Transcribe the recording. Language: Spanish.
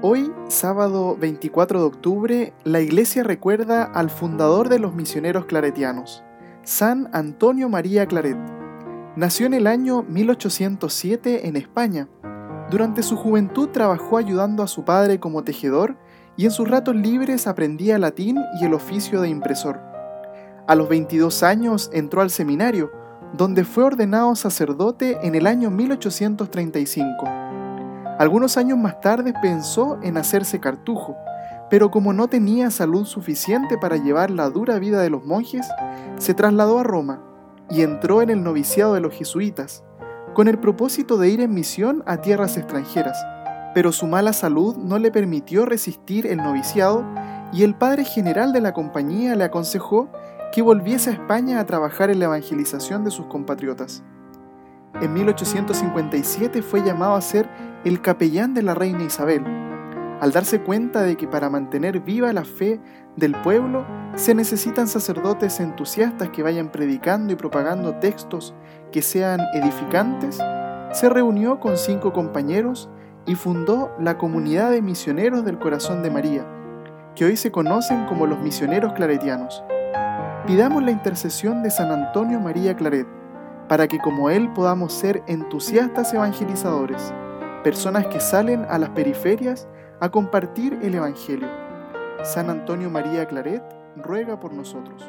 Hoy, sábado 24 de octubre, la iglesia recuerda al fundador de los misioneros claretianos, San Antonio María Claret. Nació en el año 1807 en España. Durante su juventud trabajó ayudando a su padre como tejedor y en sus ratos libres aprendía latín y el oficio de impresor. A los 22 años entró al seminario, donde fue ordenado sacerdote en el año 1835. Algunos años más tarde pensó en hacerse cartujo, pero como no tenía salud suficiente para llevar la dura vida de los monjes, se trasladó a Roma y entró en el noviciado de los jesuitas, con el propósito de ir en misión a tierras extranjeras. Pero su mala salud no le permitió resistir el noviciado y el padre general de la compañía le aconsejó que volviese a España a trabajar en la evangelización de sus compatriotas. En 1857 fue llamado a ser el capellán de la reina Isabel, al darse cuenta de que para mantener viva la fe del pueblo se necesitan sacerdotes entusiastas que vayan predicando y propagando textos que sean edificantes, se reunió con cinco compañeros y fundó la comunidad de misioneros del corazón de María, que hoy se conocen como los misioneros claretianos. Pidamos la intercesión de San Antonio María Claret, para que como él podamos ser entusiastas evangelizadores personas que salen a las periferias a compartir el Evangelio. San Antonio María Claret ruega por nosotros.